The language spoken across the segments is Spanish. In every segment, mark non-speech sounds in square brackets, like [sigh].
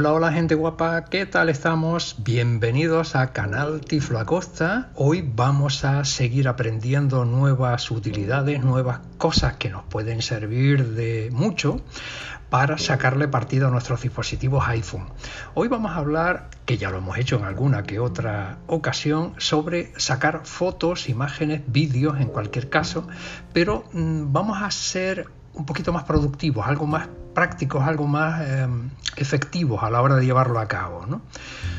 Hola, hola gente guapa, ¿qué tal estamos? Bienvenidos a Canal Tiflo Acosta. Hoy vamos a seguir aprendiendo nuevas utilidades, nuevas cosas que nos pueden servir de mucho para sacarle partido a nuestros dispositivos iPhone. Hoy vamos a hablar, que ya lo hemos hecho en alguna que otra ocasión, sobre sacar fotos, imágenes, vídeos en cualquier caso, pero mm, vamos a ser un poquito más productivos, algo más prácticos, algo más em, efectivos a la hora de llevarlo a cabo. ¿no?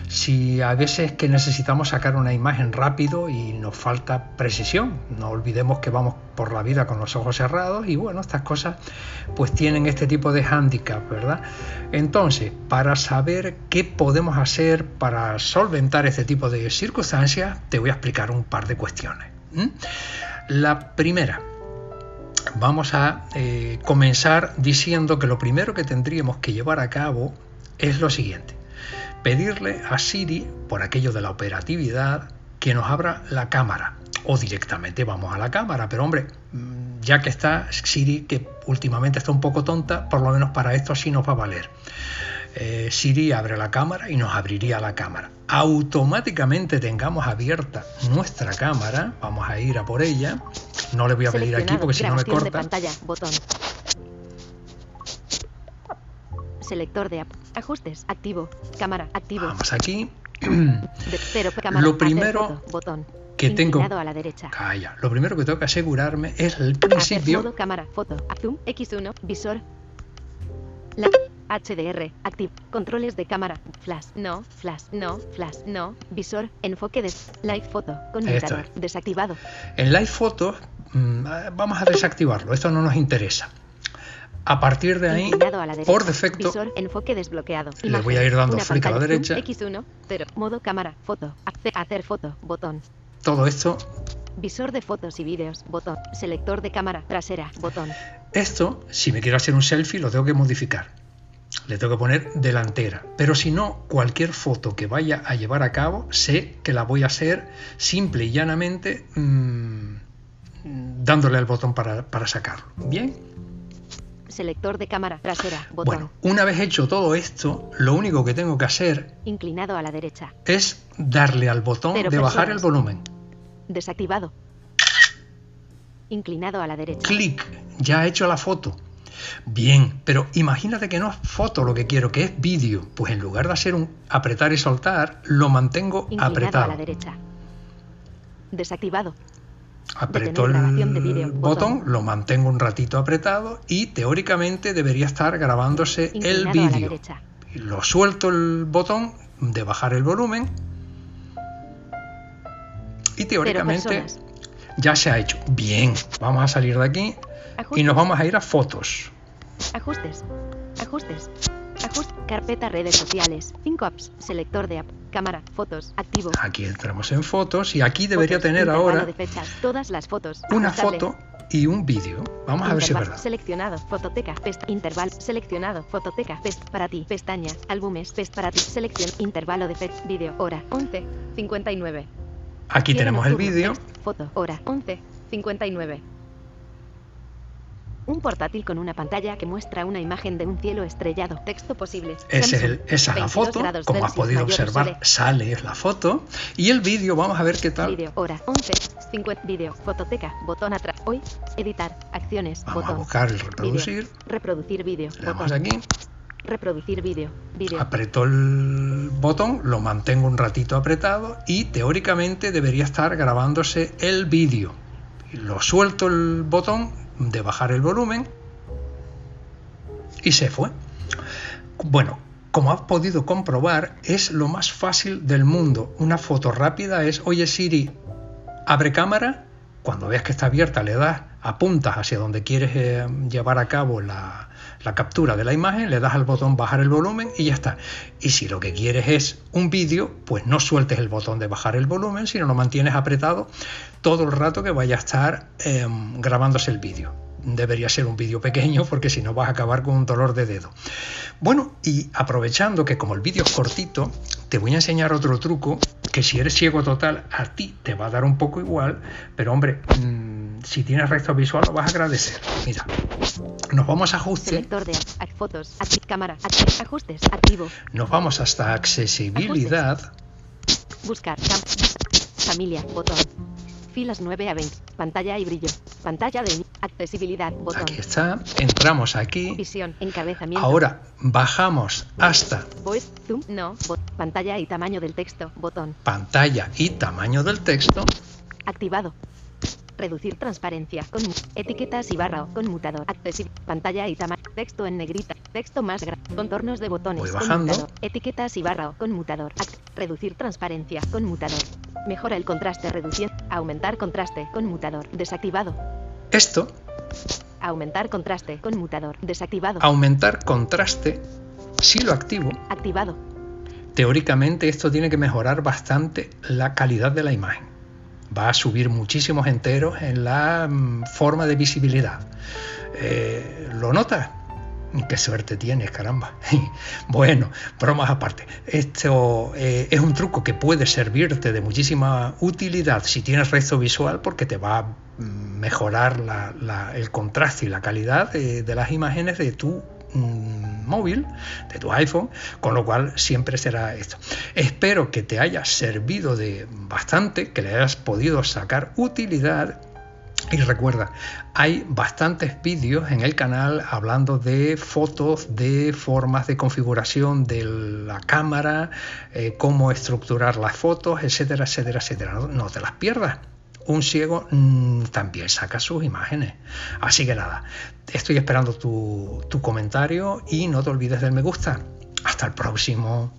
Si a veces que necesitamos sacar una imagen rápido y nos falta precisión, no olvidemos que vamos por la vida con los ojos cerrados y bueno, estas cosas pues tienen este tipo de hándicap, ¿verdad? Entonces, para saber qué podemos hacer para solventar este tipo de circunstancias, te voy a explicar un par de cuestiones. La primera, vamos a eh, comenzar diciendo que lo primero que tendríamos que llevar a cabo es lo siguiente. Pedirle a Siri, por aquello de la operatividad, que nos abra la cámara. O directamente vamos a la cámara. Pero hombre, mm, ya que está Siri, que últimamente está un poco tonta, por lo menos para esto sí nos va a valer. Eh, Siri abre la cámara y nos abriría la cámara. Automáticamente tengamos abierta nuestra cámara, vamos a ir a por ella. No le voy a pedir aquí porque si no me corta. pantalla, botón. Selector de app. Ajustes. Activo. Cámara. Activo. Vamos aquí. pero, [clears throat] cámara, Lo primero botón. que tengo. A la derecha. Calla. Lo primero que tengo que asegurarme es el principio. Modo, cámara, foto, zoom, X1, visor. La HDR, activo, controles de cámara, flash, no, flash, no, flash, no, visor, enfoque de live foto, conmutador, desactivado. En live foto mm, vamos a desactivarlo, esto no nos interesa. A partir de ahí, por defecto, visor, enfoque desbloqueado. le voy a ir dando flick a la derecha. X1, 0, modo cámara, foto, hacer foto, botón. Todo esto Visor de fotos y vídeos, botón. Selector de cámara trasera, botón. Esto, si me quiero hacer un selfie, lo tengo que modificar le tengo que poner delantera. Pero si no, cualquier foto que vaya a llevar a cabo, sé que la voy a hacer simple y llanamente mm, dándole al botón para, sacarlo. ¿Bien? Selector de cámara trasera, botón. Bueno, una vez hecho todo esto, lo único que tengo que hacer... Inclinado a la derecha. Es darle al botón de bajar el volumen. Desactivado. Inclinado a la derecha. Clic. Ya he hecho la foto. Bien, pero imagínate que no es foto lo que quiero, que es vídeo. Pues en lugar de hacer un apretar y soltar, lo mantengo apretado. a la derecha. Desactivado. Aprieto el botón, lo mantengo un ratito apretado y teóricamente debería estar grabándose el vídeo. Lo suelto el botón de bajar el volumen y teóricamente ya se ha hecho. Bien, vamos a salir de aquí y nos vamos a ir a fotos. Ajustes. Ajustes. Ajustes. Carpeta redes sociales. 5 apps. Selector de app. Cámara. Fotos. Activo. Aquí entramos en fotos y aquí debería tener ahora de fechas, todas las fotos. Una foto y un vídeo. Vamos a ver si es verdad. Seleccionado. Fototeca. Pest. Interval. Seleccionado. Fototeca. Pest. Para ti. Pestaña. Álbumes. Pest. Para ti. Selección. Intervalo de fecha. Vídeo. Hora. 11. 59. Aquí tenemos el vídeo. Foto. Hora. 11. 59. Un portátil con una pantalla que muestra una imagen de un cielo estrellado. Texto posible. Es el, esa es la foto. Como has podido observar, sale la foto. Y el vídeo, vamos a ver qué tal. Vídeo, hora, 11, 50, vídeo, fototeca, botón atrás. Hoy, editar, acciones, vamos botón. a buscar el reproducir. reproducir vídeo. Le damos aquí. Reproducir vídeo. Aprieto el botón, lo mantengo un ratito apretado y teóricamente debería estar grabándose el vídeo. Lo suelto el botón de bajar el volumen y se fue. Bueno, como has podido comprobar, es lo más fácil del mundo. Una foto rápida es, oye Siri, abre cámara, cuando veas que está abierta le das, apuntas hacia donde quieres eh, llevar a cabo la, captura de la imagen, le das al botón bajar el volumen y ya está. Y si lo que quieres es un vídeo, pues no sueltes el botón de bajar el volumen, sino lo mantienes apretado todo el rato que vaya a estar em, grabándose el vídeo. Debería ser un vídeo pequeño porque si no vas a acabar con un dolor de dedo. Bueno, y aprovechando que como el vídeo es cortito, te voy a enseñar otro truco que si eres ciego total a ti te va a dar un poco igual, pero hombre, mm, si tienes recto visual lo vas a agradecer. Mira, nos vamos a ajuste. Selector de Fotos. Acti cámara. Acti ajustes. Activo. Nos vamos hasta accesibilidad. Buscar. Cam familia. Botón. Filas 9 a 20. Pantalla y brillo. Pantalla de accesibilidad. Botón. Aquí está. Entramos aquí. Visión. Encabezamiento. Ahora bajamos hasta Voice. Zoom. No. Pantalla y tamaño del texto. Botón. pantalla y tamaño del texto. Activado. Reducir transparencia. Con etiquetas y barra o conmutador. Accesible. Pantalla y tamaño. Texto en negrita. Texto más grande. Contornos de botones. Voy bajando. Conmutador. Etiquetas y barra o conmutador. Reducir transparencia. Conmutador. Mejora el contraste reduciendo. Aumentar contraste. Conmutador. Desactivado. Esto, Aumentar contraste. Conmutador. Desactivado. aumentar contraste, si lo activo, Activado. teóricamente esto tiene que mejorar bastante la calidad de la imagen. Va a subir muchísimos enteros en la mm, forma de visibilidad. Eh, ¿Lo notas? Qué suerte tienes, caramba. [laughs] bueno, bromas aparte. Esto eh, es un truco que puede servirte de muchísima utilidad si tienes resto visual porque te va a mejorar la- el contraste y la calidad de, de las imágenes de tu mm, móvil, de tu iPhone, con lo cual siempre será esto. Espero que te haya servido de bastante, que le hayas podido sacar utilidad y recuerda, hay bastantes vídeos en el canal hablando de fotos, de formas de configuración de la cámara, eh, cómo estructurar las fotos, etcétera, etcétera, etcétera. No, no te las pierdas. Un ciego mm, también saca sus imágenes. Así que nada, estoy esperando tu, tu comentario y no te olvides del me gusta. Hasta el próximo.